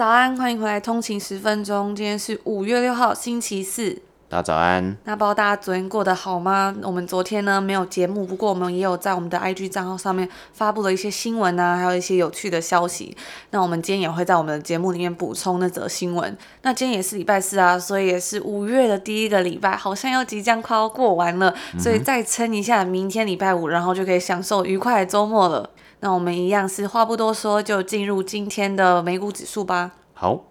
早安，欢迎回来通勤十分钟。今天是五月六号，星期四。大家早安。那不知道大家昨天过得好吗？我们昨天呢没有节目，不过我们也有在我们的 IG 账号上面发布了一些新闻啊，还有一些有趣的消息。那我们今天也会在我们的节目里面补充那则新闻。那今天也是礼拜四啊，所以也是五月的第一个礼拜，好像要即将快要过完了，所以再撑一下，明天礼拜五，然后就可以享受愉快的周末了。那我们一样是话不多说，就进入今天的美股指数吧。好。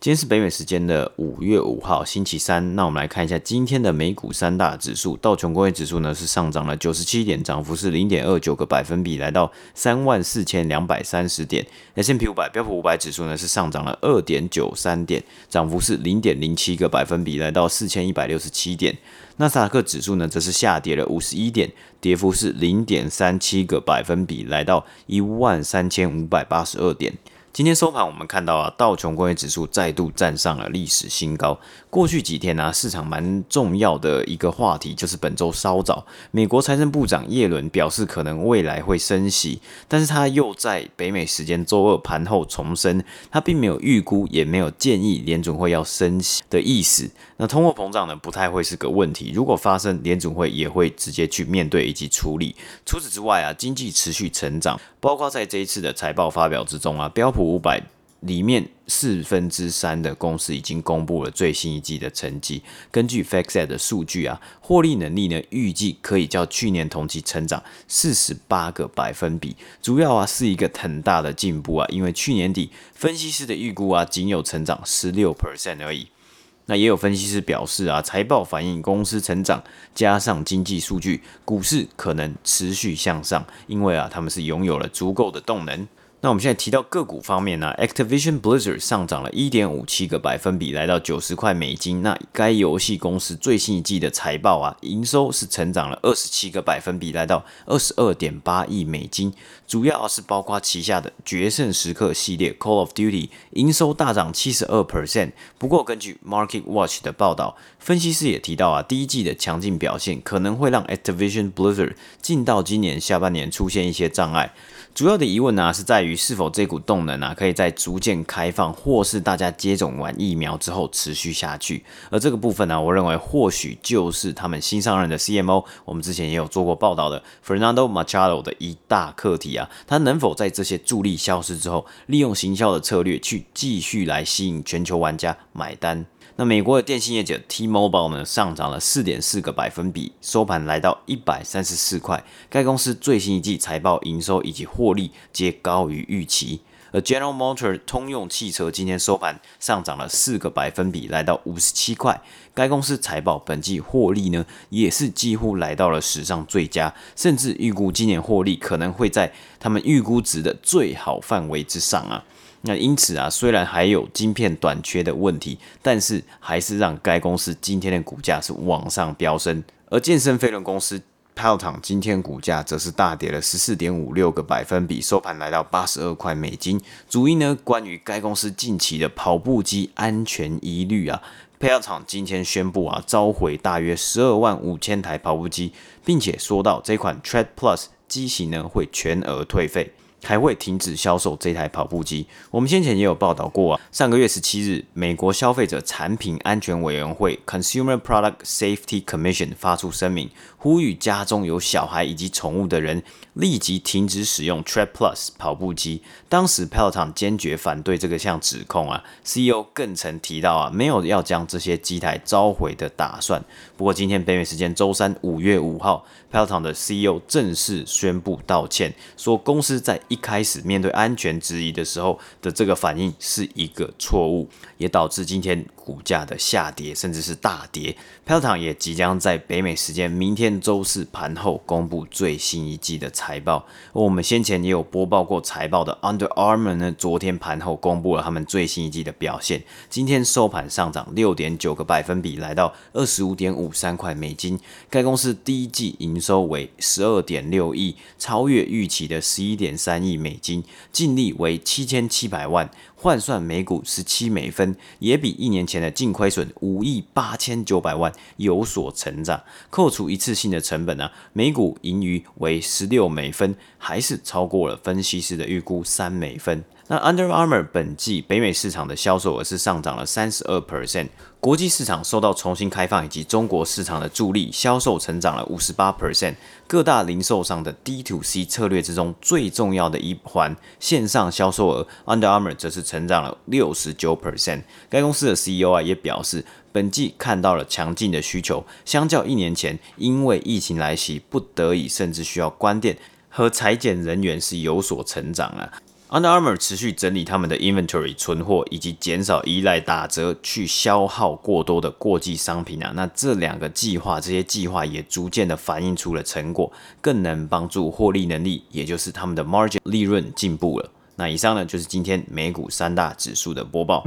今天是北美时间的五月五号，星期三。那我们来看一下今天的美股三大指数。道琼工业指数呢是上涨了九十七点，涨幅是零点二九个百分比，来到三万四千两百三十点。S&P 五百标普五百指数呢是上涨了二点九三点，涨幅是零点零七个百分比，来到四千一百六十七点。纳斯达克指数呢则是下跌了五十一点，跌幅是零点三七个百分比，来到一万三千五百八十二点。今天收盘，我们看到啊，道琼工业指数再度站上了历史新高。过去几天呢、市场蛮重要的一个话题就是本周稍早，美国财政部长耶伦表示可能未来会升息，但是他又在北美时间周二盘后重申，他并没有预估，也没有建议联准会要升息的意思。那通货膨胀呢，不太会是个问题，如果发生，联准会也会直接去面对以及处理。除此之外啊，经济持续成长，包括在这一次的财报发表之中啊，标普五百里面四分之三的公司已经公布了最新一季的成绩。根据 FactSet 的数据啊，获利能力呢预计可以较去年同期成长四十八个百分比。主要啊是一个很大的进步啊，因为去年底分析师的预估啊仅有成长十六 percent 而已。那也有分析师表示啊，财报反映公司成长，加上经济数据，股市可能持续向上，因为啊他们是拥有了足够的动能。那我们现在提到个股方面呢，Activision Blizzard 上涨了一点五七个百分比，来到九十块美金。那该游戏公司最新一季的财报啊，营收是成长了二十七个百分比，来到二十二点八亿美金。主要是包括旗下的《决胜时刻》系列 Call of Duty，营收大涨七十二 percent。不过根据 Market Watch 的报道，分析师也提到啊，第一季的强劲表现可能会让 Activision Blizzard 进到今年下半年出现一些障碍。主要的疑问呢、是在于是否这股动能啊，可以在逐渐开放，或是大家接种完疫苗之后持续下去。而这个部分呢、我认为或许就是他们新上任的 CMO，我们之前也有做过报道的 Fernando Machado 的一大课题啊，他能否在这些助力消失之后，利用行销的策略去继续来吸引全球玩家买单？那美国的电信业者 T-Mobile 呢，上涨了四点四个百分比，收盘来到一百三十四块。该公司最新一季财报营收以及获利皆高于预期。而 General Motors 通用汽车今天收盘上涨了四个百分比，来到五十七块。该公司财报本季获利呢，也是几乎来到了史上最佳，甚至预估今年获利可能会在他们预估值的最好范围之上啊。那因此啊，虽然还有晶片短缺的问题，但是还是让该公司今天的股价是往上飙升。而健身飞轮公司 Peloton 今天股价则是大跌了十四点五六个百分比，收盘来到八十二块美金。主因呢，关于该公司近期的跑步机安全疑虑啊，Peloton 今天宣布啊，召回大约十二万五千台跑步机，并且说到这款 Tread Plus 机型呢会全额退费。还会停止销售这台跑步机。我们先前也有报道过啊，上个月十七日，美国消费者产品安全委员会 （Consumer Product Safety Commission） 发出声明，呼吁家中有小孩以及宠物的人立即停止使用 Tread Plus 跑步机。当时 Peloton 坚决反对这个项指控啊，CEO 更曾提到啊，没有要将这些机台召回的打算。不过今天北美时间周三五月五号，Peloton 的 CEO 正式宣布道歉，说公司在一开始面对安全质疑的时候的这个反应是一个错误，也导致今天股价的下跌，甚至是大跌。Peloton 也即将在北美时间明天周四盘后公布最新一季的财报。而我们先前也有播报过财报的 Under Armour 呢，昨天盘后公布了他们最新一季的表现。今天收盘上涨六点九个百分比，来到二十五点五三块美金。该公司第一季营收为十二点六亿，超越预期的十一点三亿美金，净利为七千七百万。换算每股十七美分，也比一年前的净亏损五亿八千九百万有所成长。扣除一次性的成本呢、每股盈余为十六美分，还是超过了分析师的预估三美分。那 Under Armour 本季北美市场的销售额是上涨了三十二 percent，国际市场受到重新开放以及中国市场的助力，销售成长了五十八 percent。各大零售商的 D to C 策略之中最重要的一环线上销售额，Under Armour 则是成长了六十九 percent。该公司的 CEO 啊也表示，本季看到了强劲的需求，相较一年前因为疫情来袭不得已甚至需要关店和裁减人员是有所成长啊。Under Armour 持续整理他们的 inventory 存货，以及减少依赖打折去消耗过多的过季商品啊。那这两个计划，这些计划也逐渐的反映出了成果，更能帮助获利能力，也就是他们的 margin 利润进步了。那以上呢，就是今天美股三大指数的播报。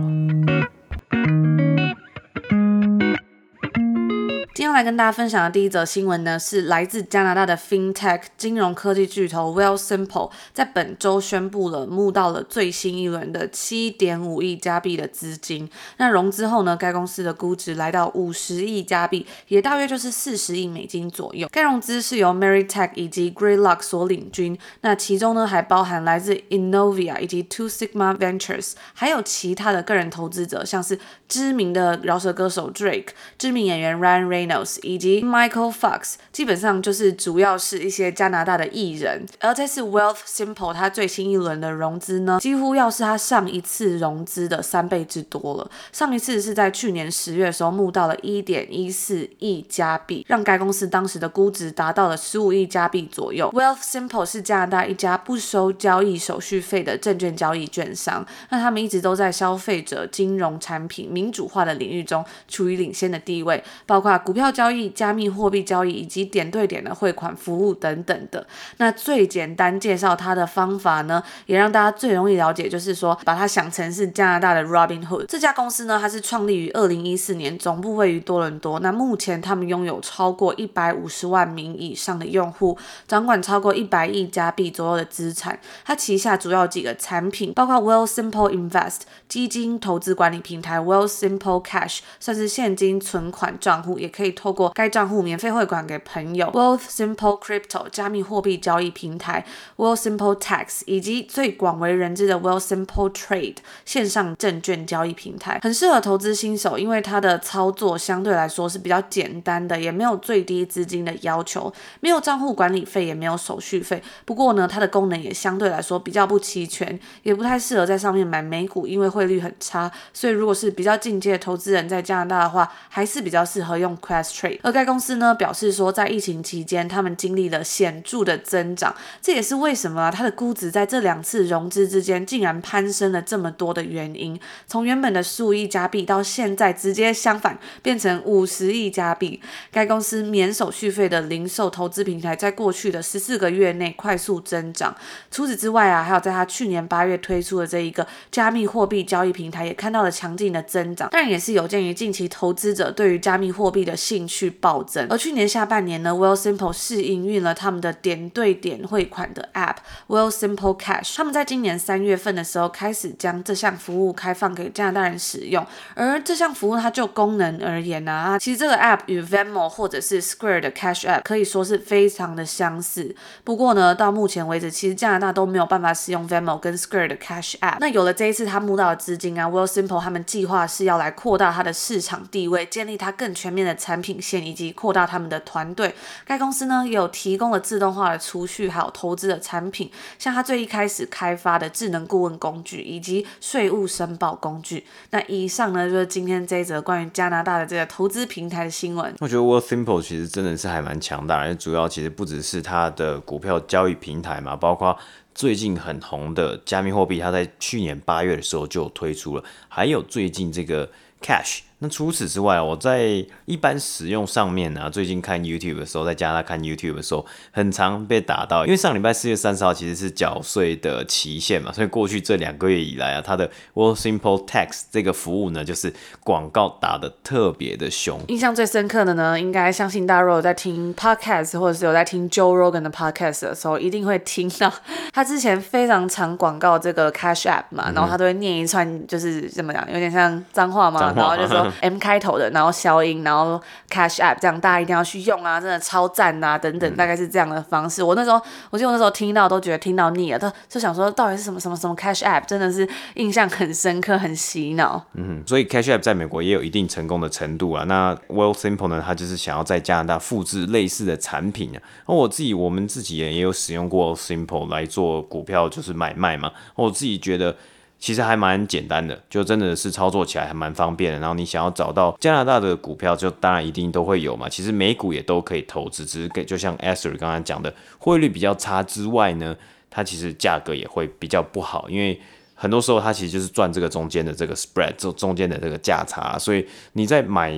来跟大家分享的第一则新闻呢，是来自加拿大的 FinTech 金融科技巨头 Wealthsimple 在本周宣布了募到了最新一轮的七点五亿加币的资金。那融资后呢，该公司的估值来到五十亿加币，也大约就是四十亿美金左右。该融资是由 Meritech 以及 Greylock 所领军，那其中呢还包含来自 Innovia 以及 Two Sigma Ventures，还有其他的个人投资者，像是知名的饶舌歌手 Drake、知名演员 Ryan Reynolds。以及 Michael Fox，基本上就是主要是一些加拿大的艺人。而这次 Wealthsimple 它最新一轮的融资呢，几乎要是它上一次融资的三倍之多了。上一次是在去年十月的时候募到了一点一四亿加币，让该公司当时的估值达到了十五亿加币左右。Wealthsimple 是加拿大一家不收交易手续费的证券交易券商，那他们一直都在消费者金融产品民主化的领域中处于领先的地位，包括股票交易、加密货币交易以及点对点的汇款服务等等的。那最简单介绍它的方法呢，也让大家最容易了解，就是说把它想成是加拿大的 Robinhood。这家公司呢，它是创立于二零一四年，总部位于多伦多。那目前他们拥有超过一百五十万名以上的用户，掌管超过一百亿加币左右的资产。它旗下主要几个产品，包括 Well Simple Invest 基金投资管理平台 Well Simple Cash 算是现金存款账户，也可以。透过该账户免费汇款给朋友，Wealthsimple Crypto 加密货币交易平台，Wealthsimple Tax 以及最广为人知的 Wealthsimple Trade 线上证券交易平台，很适合投资新手，因为它的操作相对来说是比较简单的，也没有最低资金的要求，没有账户管理费，也没有手续费。不过呢，它的功能也相对来说比较不齐全，也不太适合在上面买美股，因为汇率很差。所以如果是比较进阶的投资人在加拿大的话，还是比较适合用 Quest Trade 而该公司呢表示说，在疫情期间，他们经历了显著的增长，这也是为什么它的估值在这两次融资之间竟然攀升了这么多的原因。从原本的十五亿加币到现在直接相反，变成五十亿加币。该公司免手续费的零售投资平台，在过去的十四个月内快速增长。除此之外啊，还有在它去年八月推出的这一个加密货币交易平台，也看到了强劲的增长。当然，也是有鉴于近期投资者对于加密货币的兴趣暴增，而去年下半年呢，Well Simple 试营运了他们的点对点汇款的 App Well Simple Cash。他们在今年三月份的时候开始将这项服务开放给加拿大人使用。而这项服务它就功能而言呢，啊，其实这个 App 与 Venmo 或者是 Square 的 Cash App 可以说是非常的相似。不过呢，到目前为止，其实加拿大都没有办法使用 Venmo 跟 Square 的 Cash App。那有了这一次他募到的资金啊，Well Simple 他们计划是要来扩大它的市场地位，建立它更全面的产品线以及扩大他们的团队。该公司呢也有提供了自动化的储蓄，还有投资的产品，像它最一开始开发的智能顾问工具以及税务申报工具。那以上呢就是今天这一则关于加拿大的这个投资平台的新闻。我觉得 Wealthsimple 其实真的是还蛮强大的，主要其实不只是它的股票交易平台嘛，包括最近很红的加密货币，它在去年八月的时候就推出了，还有最近这个 Cash。那除此之外，我在一般使用上面呢、啊，最近看 YouTube 的时候，在加拿大看 YouTube 的时候，很常被打到，因为上礼拜四月三十号其实是缴税的期限嘛，所以过去这两个月以来啊，它的 Wealthsimple Tax 这个服务呢，就是广告打的特别的凶。印象最深刻的呢，应该相信大家如果在听 Podcast 或者是有在听 Joe Rogan 的 Podcast 的时候，一定会听到他之前非常常广告这个 Cash App 嘛，然后他都会念一串，就是怎么讲，有点像脏话嘛，然后就说。M 开头的，然后消音，然后 Cash App，这样大家一定要去用啊，真的超赞啊，等等，大概是这样的方式。嗯、我那时候，我记得我那时候听到都觉得听到腻了，都就想说到底是什么什么什么 Cash App，真的是印象很深刻，很洗脑。嗯，所以 Cash App 在美国也有一定成功的程度啊。那 Wealthsimple 呢，它就是想要在加拿大复制类似的产品啊。那我自己，我们自己也也有使用过 Wealthsimple 来做股票就是买卖嘛。我自己觉得。其实还蛮简单的，就真的是操作起来还蛮方便的。然后你想要找到加拿大的股票，就当然一定都会有嘛。其实美股也都可以投资，只是给就像 Esther 刚刚讲的，汇率比较差之外呢，它其实价格也会比较不好，因为很多时候它其实就是赚这个中间的这个 spread，中中间的这个价差。所以你在买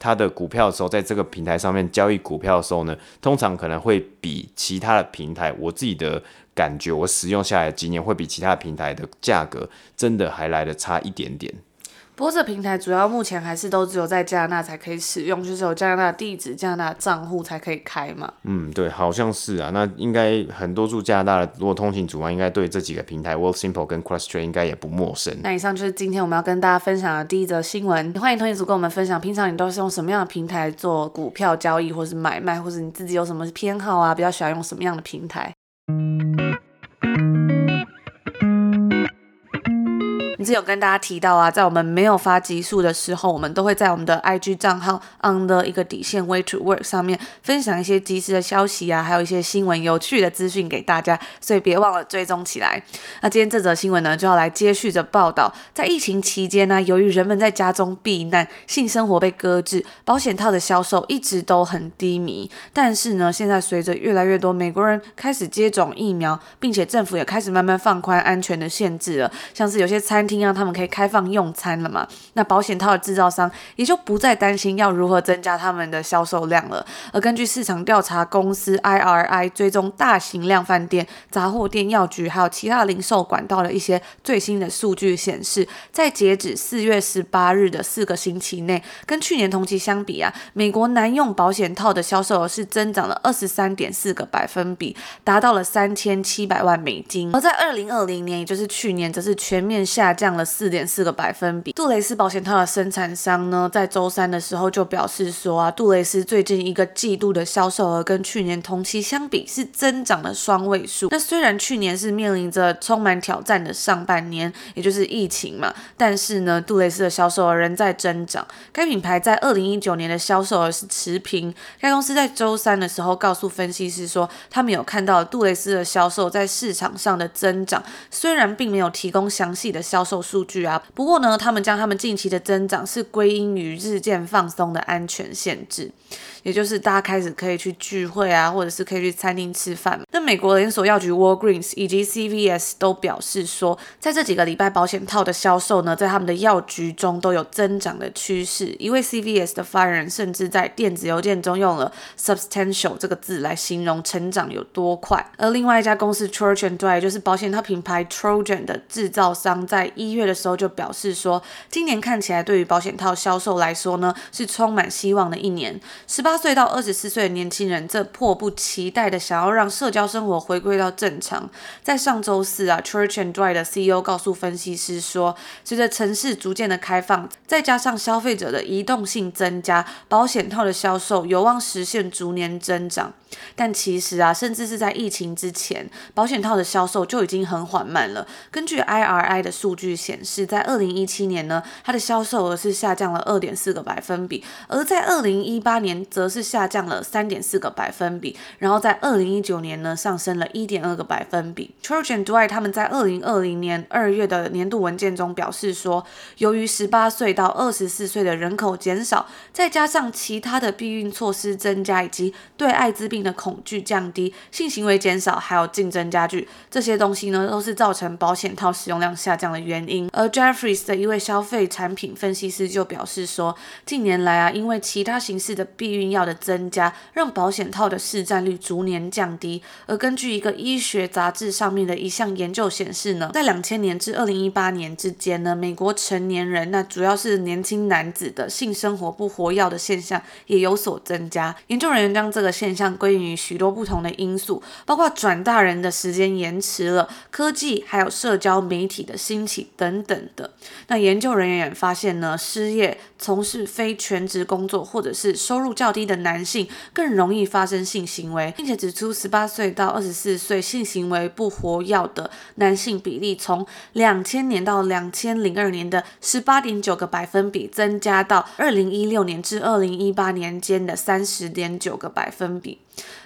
它的股票的时候，在这个平台上面交易股票的时候呢，通常可能会比其他的平台，我自己的。感觉我使用下来几年会比其他平台的价格真的还来的差一点点。不过这平台主要目前还是都只有在加拿大才可以使用，就是有加拿大地址、加拿大账户才可以开嘛。嗯，对，好像是啊。那应该很多住加拿大的如果通勤族啊，应该对这几个平台 Wealthsimple 跟 Questrade 应该也不陌生。那以上就是今天我们要跟大家分享的第一则新闻。欢迎通勤族跟我们分享，平常你都是用什么样的平台做股票交易，或是买卖，或者你自己有什么偏好啊？比较喜欢用什么样的平台？是有跟大家提到啊，在我们没有发集数的时候，我们都会在我们的 IG 账号 on 的一个底线 way to work 上面分享一些即时的消息啊，还有一些新闻有趣的资讯给大家，所以别忘了追踪起来。那今天这则新闻呢，就要来接续着报道，在疫情期间呢，由于人们在家中避难，性生活被搁置，保险套的销售一直都很低迷。但是呢，现在随着越来越多美国人开始接种疫苗，并且政府也开始慢慢放宽安全的限制了，像是有些餐厅。让他们可以开放用餐了嘛？那保险套的制造商也就不再担心要如何增加他们的销售量了。而根据市场调查公司 IRI 追踪大型量饭店、杂货店、药局还有其他零售管道的一些最新的数据显示，在截止四月十八日的四个星期内，跟去年同期相比啊，美国男用保险套的销售额是增长了二十三点四个百分比，达到了三千七百万美金。而在二零二零年，也就是去年，则是全面下降。降了四点四个百分比。杜蕾斯保险套的生产商呢，在周三的时候就表示说啊，杜蕾斯最近一个季度的销售额跟去年同期相比是增长了双位数。那虽然去年是面临着充满挑战的上半年，也就是疫情嘛，但是呢，杜蕾斯的销售额仍在增长。该品牌在二零一九年的销售额是持平。该公司在周三的时候告诉分析师说，他们有看到杜蕾斯的销售在市场上的增长，虽然并没有提供详细的销售。数据啊，不过呢，他们将他们近期的增长是归因于日渐放松的安全限制。也就是大家开始可以去聚会啊，或者是可以去餐厅吃饭。那美国连锁药局 Walgreens 以及 CVS 都表示说，在这几个礼拜保险套的销售呢，在他们的药局中都有增长的趋势。一位 CVS 的发言人甚至在电子邮件中用了 substantial 这个字来形容成长有多快。而另外一家公司 Trojan 对，Dry, 就是保险套品牌 Trojan 的制造商，在一一月的时候就表示说，今年看起来对于保险套销售来说呢，是充满希望的一年。十八。岁到二十四岁的年轻人，这迫不及待的想要让社交生活回归到正常。在上周四啊，Church and Dwight 的 CEO 告诉分析师说，随着城市逐渐的开放，再加上消费者的移动性增加，保险套的销售有望实现逐年增长。但其实啊，甚至是在疫情之前，保险套的销售就已经很缓慢了。根据 IRI 的数据显示，在二零一七年呢，它的销售额是下降了二点四个百分比，而在二零一八年则是下降了三点四个百分比，然后在二零一九年呢，上升了一点二个百分比。Church and Dwight 他们在二零二零年二月的年度文件中表示说，由于十八岁到二十四岁的人口减少，再加上其他的避孕措施增加，以及对艾滋病的恐惧降低，性行为减少，还有竞争加剧，这些东西呢，都是造成保险套使用量下降的原原因。而 Jeffries 的一位消费产品分析师就表示说，近年来啊，因为其他形式的避孕药的增加，让保险套的市占率逐年降低。而根据一个医学杂志上面的一项研究显示呢，在两千年至二零一八年之间呢，美国成年人那主要是年轻男子的性生活不活跃的现象也有所增加。研究人员将这个现象归因于许多不同的因素，包括转大人的时间延迟了、科技还有社交媒体的兴起等等的。那研究人员也发现呢，失业、从事非全职工作或者是收入较低的男性更容易发生性行为，并且指出十八岁到二十四岁性行为不活跃的男性比例从两千年到两千零二年的十八点九个百分比增加到二零一六年至二零一八年间的三十点九个百分比。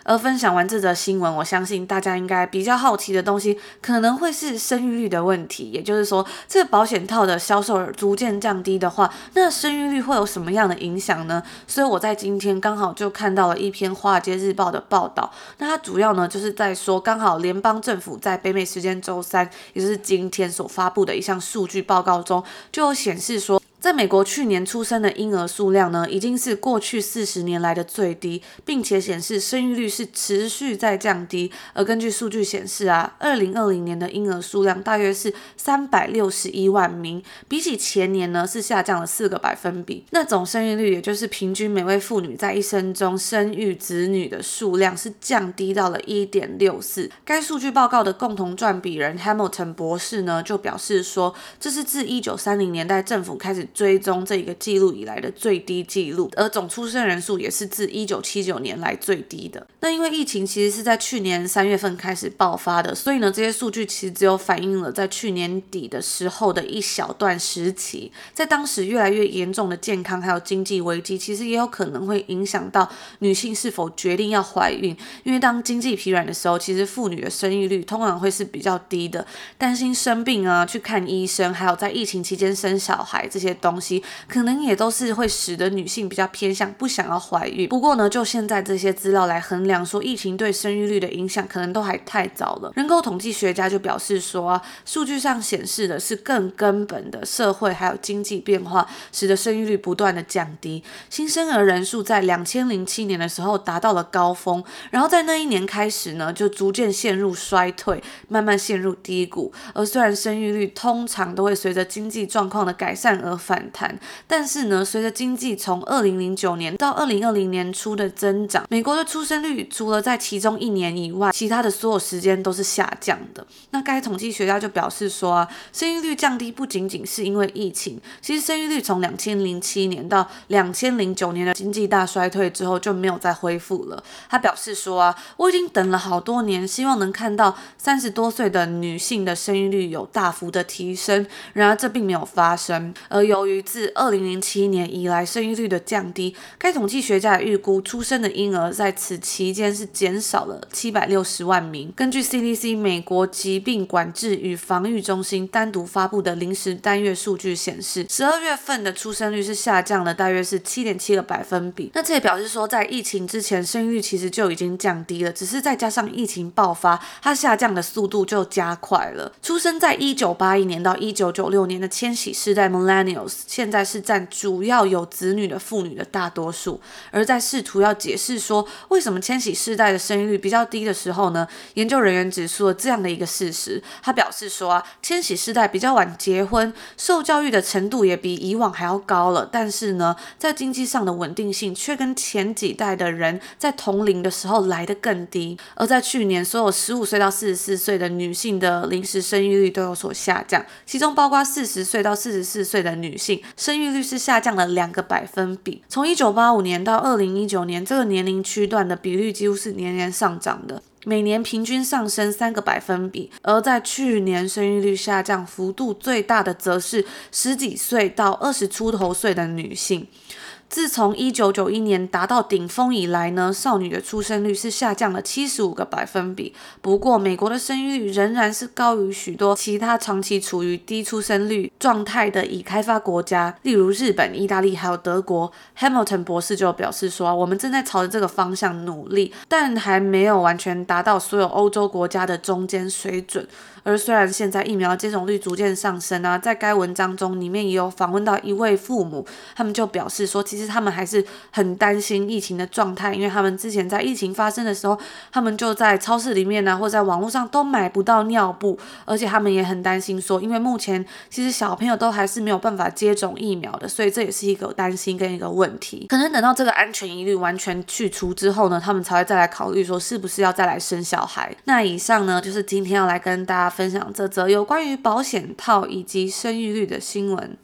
而分享完这则新闻，我相信大家应该比较好奇的东西，可能会是生育率的问题。也就是说，这保险套的销售额逐渐降低的话，那生育率会有什么样的影响呢？所以我在今天刚好就看到了一篇《华尔街日报》的报道。那它主要呢就是在说，刚好联邦政府在北美时间周三，也就是今天所发布的一项数据报告中，就有显示说。在美国，去年出生的婴儿数量呢，已经是过去四十年来的最低，并且显示生育率是持续在降低。而根据数据显示啊，二零二零年的婴儿数量大约是三百六十一万名，比起前年呢是下降了四个百分比。那总生育率，也就是平均每位妇女在一生中生育子女的数量是降低到了一点六四。该数据报告的共同撰笔人 Hamilton 博士呢就表示说，这是自一九三零年代政府开始。追踪这一个记录以来的最低记录，而总出生人数也是自一九七九年来最低的。那因为疫情其实是在去年三月份开始爆发的，所以呢，这些数据其实只有反映了在去年底的时候的一小段时期。在当时越来越严重的健康还有经济危机，其实也有可能会影响到女性是否决定要怀孕。因为当经济疲软的时候，其实妇女的生育率通常会是比较低的。担心生病啊，去看医生，还有在疫情期间生小孩这些。东西可能也都是会使得女性比较偏向不想要怀孕。不过呢，就现在这些资料来衡量，说疫情对生育率的影响可能都还太早了。人口统计学家就表示说啊，数据上显示的是更根本的社会还有经济变化，使得生育率不断的降低。新生儿人数在两千零七年的时候达到了高峰，然后在那一年开始呢，就逐渐陷入衰退，慢慢陷入低谷。而虽然生育率通常都会随着经济状况的改善而反弹，但是呢，随着经济从二零零九年到二零二零年初的增长，美国的出生率除了在其中一年以外，其他的所有时间都是下降的。那该统计学家就表示说啊，生育率降低不仅仅是因为疫情，其实生育率从两千零七年到两千零九年的经济大衰退之后就没有再恢复了。他表示说啊，我已经等了好多年，希望能看到三十多岁的女性的生育率有大幅的提升，然而这并没有发生，而有。由于自二零零七年以来生育率的降低，该统计学家预估出生的婴儿在此期间是减少了七百六十万名。根据 CDC 美国疾病管制与防御中心单独发布的临时单月数据显示，十二月份的出生率是下降了大约是七点七个百分比。那这也表示说，在疫情之前生育率其实就已经降低了，只是再加上疫情爆发，它下降的速度就加快了。出生在一九八一年到一九九六年的千禧世代 Millennial。现在是占主要有子女的妇女的大多数，而在试图要解释说为什么千禧世代的生育率比较低的时候呢，研究人员指出了这样的一个事实。他表示说啊，千禧世代比较晚结婚，受教育的程度也比以往还要高了，但是呢，在经济上的稳定性却跟前几代的人在同龄的时候来得更低。而在去年，所有十五岁到四十四岁的女性的临时生育率都有所下降，其中包括四十岁到四十四岁的女。性生育率是下降了两个百分比，从一九八五年到二零一九年，这个年龄区段的比率几乎是年年上涨的，每年平均上升三个百分比。而在去年，生育率下降幅度最大的，则是十几岁到二十出头岁的女性。自从一九九一年达到顶峰以来呢，少女的出生率是下降了七十五个百分比。不过，美国的生育率仍然是高于许多其他长期处于低出生率状态的已开发国家，例如日本、意大利还有德国。Hamilton 博士就表示说，我们正在朝着这个方向努力，但还没有完全达到所有欧洲国家的中间水准。而虽然现在疫苗接种率逐渐上升啊，在该文章中里面也有访问到一位父母，他们就表示说，其实他们还是很担心疫情的状态，因为他们之前在疫情发生的时候，他们就在超市里面呢、或在网络上都买不到尿布，而且他们也很担心说，因为目前其实小朋友都还是没有办法接种疫苗的，所以这也是一个担心跟一个问题。可能等到这个安全疑虑完全去除之后呢，他们才会再来考虑说，是不是要再来生小孩。那以上呢，就是今天要来跟大家分享这则有关于保险套以及生育率的新闻。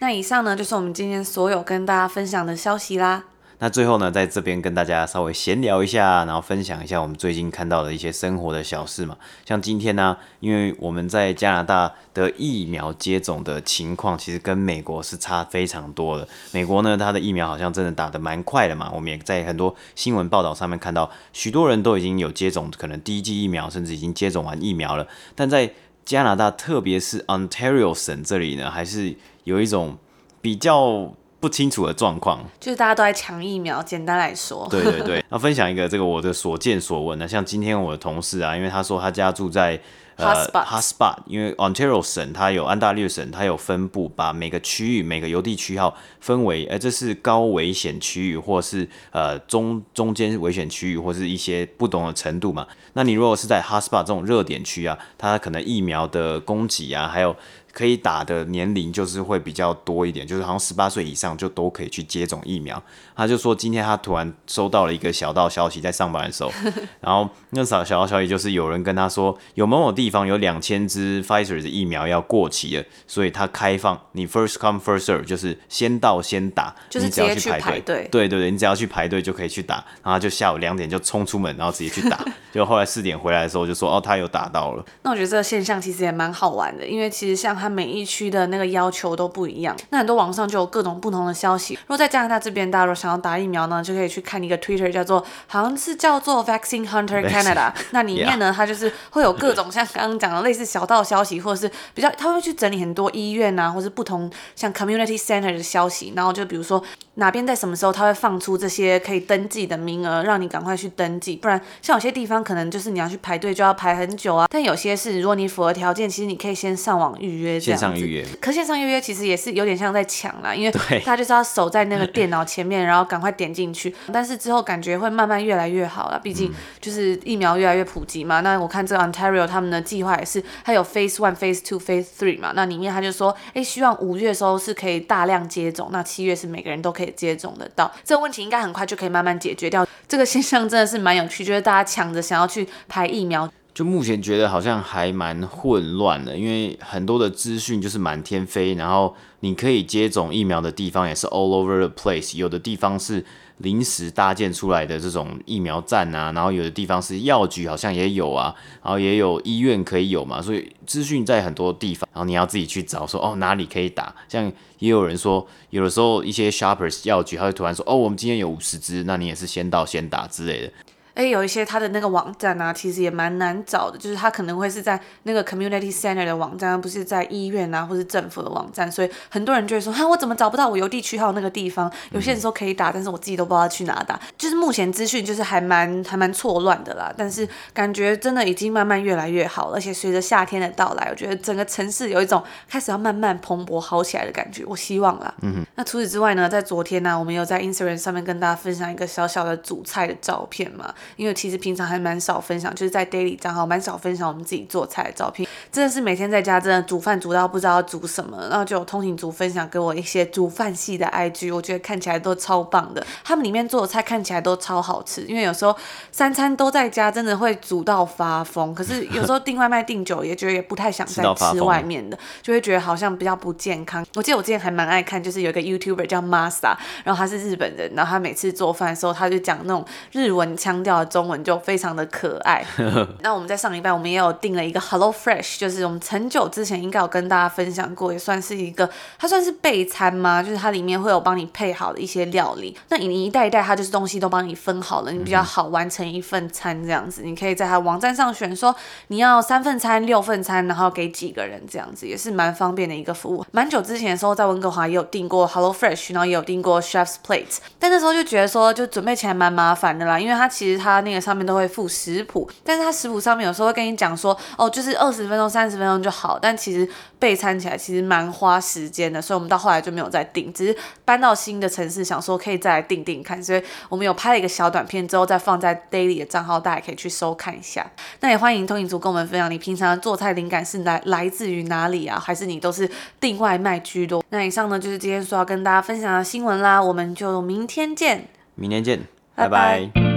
那以上呢，就是我们今天所有跟大家分享的消息啦。那最后呢，在这边跟大家稍微闲聊一下，然后分享一下我们最近看到的一些生活的小事嘛。像今天呢，因为我们在加拿大的疫苗接种的情况，其实跟美国是差非常多的。美国呢，它的疫苗好像真的打得蛮快的嘛。我们也在很多新闻报道上面看到，许多人都已经有接种，可能第一剂疫苗，甚至已经接种完疫苗了。但在加拿大，特别是 Ontario 省这里呢，还是有一种比较。不清楚的状况，就是大家都在抢疫苗。简单来说，对对对。那 分享一个这个我的所见所闻呢，像今天我的同事啊，因为他说他家住在呃 Hotspot，因为 Ontario 省它有安大略省，它有分布，把每个区域每个邮递区号分为，呃，这是高危险区域，或是呃中中间危险区域，或是一些不同的程度嘛。那你如果是在 Hotspot 这种热点区啊，它可能疫苗的供给啊，还有。可以打的年龄就是会比较多一点，就是好像十八岁以上就都可以去接种疫苗。他就说今天他突然收到了一个小道消息，在上班的时候，然后那小小道消息就是有人跟他说，有某某地方有两千支 Pfizer 的疫苗要过期了，所以他开放你 first come first serve，就是先到先打，就是直接去排队。对对对，你只要去排队就可以去打。然后就下午两点就冲出门，然后直接去打。就后来四点回来的时候就说哦，他有打到了。那我觉得这个现象其实也蛮好玩的，因为其实像。它每一区的那个要求都不一样，那很多网上就有各种不同的消息。如果在加拿大这边，大家如果想要打疫苗呢，就可以去看一个 Twitter，叫做好像是叫做 Vaccine Hunter Canada。那里面呢，它就是会有各种像刚刚讲的类似小道消息，或者是比较，他会去整理很多医院啊，或是不同像 Community Center 的消息。然后就比如说哪边在什么时候，他会放出这些可以登记的名额，让你赶快去登记。不然像有些地方可能就是你要去排队就要排很久啊。但有些是如果你符合条件，其实你可以先上网预约。线上预约，可线上预约其实也是有点像在抢啦，因为他就是要守在那个电脑前面，然后赶快点进去。但是之后感觉会慢慢越来越好了，毕竟就是疫苗越来越普及嘛。那我看这个 Ontario 他们的计划也是，它有 Phase One、Phase Two、Phase Three 嘛。那里面他就说，哎，希望五月的时候是可以大量接种，那七月是每个人都可以接种得到。这个问题应该很快就可以慢慢解决掉。这个现象真的是蛮有趣，就是大家抢着想要去排疫苗。就目前觉得好像还蛮混乱的，因为很多的资讯就是满天飞，然后你可以接种疫苗的地方也是 all over the place，有的地方是临时搭建出来的这种疫苗站啊，然后有的地方是药局好像也有啊，然后也有医院可以有嘛，所以资讯在很多地方，然后你要自己去找说哦哪里可以打，像也有人说有的时候一些 shoppers 药局他会突然说哦我们今天有五十支，那你也是先到先打之类的。哎，有一些他的那个网站啊，其实也蛮难找的，就是他可能会是在那个 community center 的网站，而不是在医院啊，或是政府的网站，所以很多人就会说，哈，我怎么找不到我邮递区号那个地方？有些人说可以打，但是我自己都不知道去哪打。就是目前资讯就是还蛮还蛮错乱的啦，但是感觉真的已经慢慢越来越好，而且随着夏天的到来，我觉得整个城市有一种开始要慢慢蓬勃好起来的感觉，我希望啦。嗯哼。那除此之外呢，在昨天呢、啊，我们有在 Instagram 上面跟大家分享一个小小的主菜的照片嘛。因为其实平常还蛮少分享，就是在 daily 账号蛮少分享我们自己做菜的照片。真的是每天在家真的煮饭煮到不知道要煮什么，然后就有通勤族分享给我一些煮饭系的 IG，我觉得看起来都超棒的。他们里面做的菜看起来都超好吃，因为有时候三餐都在家，真的会煮到发疯。可是有时候订外卖订久，也觉得也不太想再吃外面的，就会觉得好像比较不健康。我记得我之前还蛮爱看，就是有一个 YouTuber 叫 Masa，然后他是日本人，然后他每次做饭的时候，他就讲那种日文腔调调的中文就非常的可爱。那我们在上礼拜我们也有订了一个 Hello Fresh，就是我们很久之前应该有跟大家分享过，也算是一个它算是备餐吗？就是它里面会有帮你配好的一些料理。那你一袋一袋，它就是东西都帮你分好了，你比较好完成一份餐这样子。你可以在它网站上选说你要三份餐、六份餐，然后给几个人这样子，也是蛮方便的一个服务。蛮久之前的时候在温哥华也有订过 Hello Fresh，然后也有订过 Chef's Plate，但那时候就觉得说就准备起来蛮麻烦的啦，因为它其实它那个上面都会附食谱，但是它食谱上面有时候会跟你讲说哦，就是二十分钟、三十分钟就好，但其实备餐起来其实蛮花时间的，所以我们到后来就没有再订，只是搬到新的城市，想说可以再来订订看，所以我们有拍了一个小短片之后再放在 Daily 的账号，大家可以去收看一下。那也欢迎通勤族跟我们分享，你平常做菜灵感是来来自于哪里啊？还是你都是订外卖居多？那以上呢就是今天说要跟大家分享的新闻啦，我们就明天见，明天见，拜拜。拜拜。